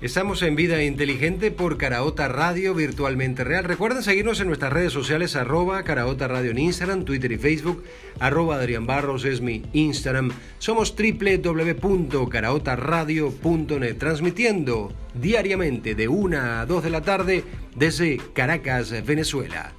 Estamos en Vida Inteligente por Caraota Radio Virtualmente Real. Recuerden seguirnos en nuestras redes sociales, arroba Caraota Radio en Instagram, Twitter y Facebook, arroba Adrián Barros es mi Instagram. Somos www.caraotaradio.net, transmitiendo diariamente de 1 a 2 de la tarde desde Caracas, Venezuela.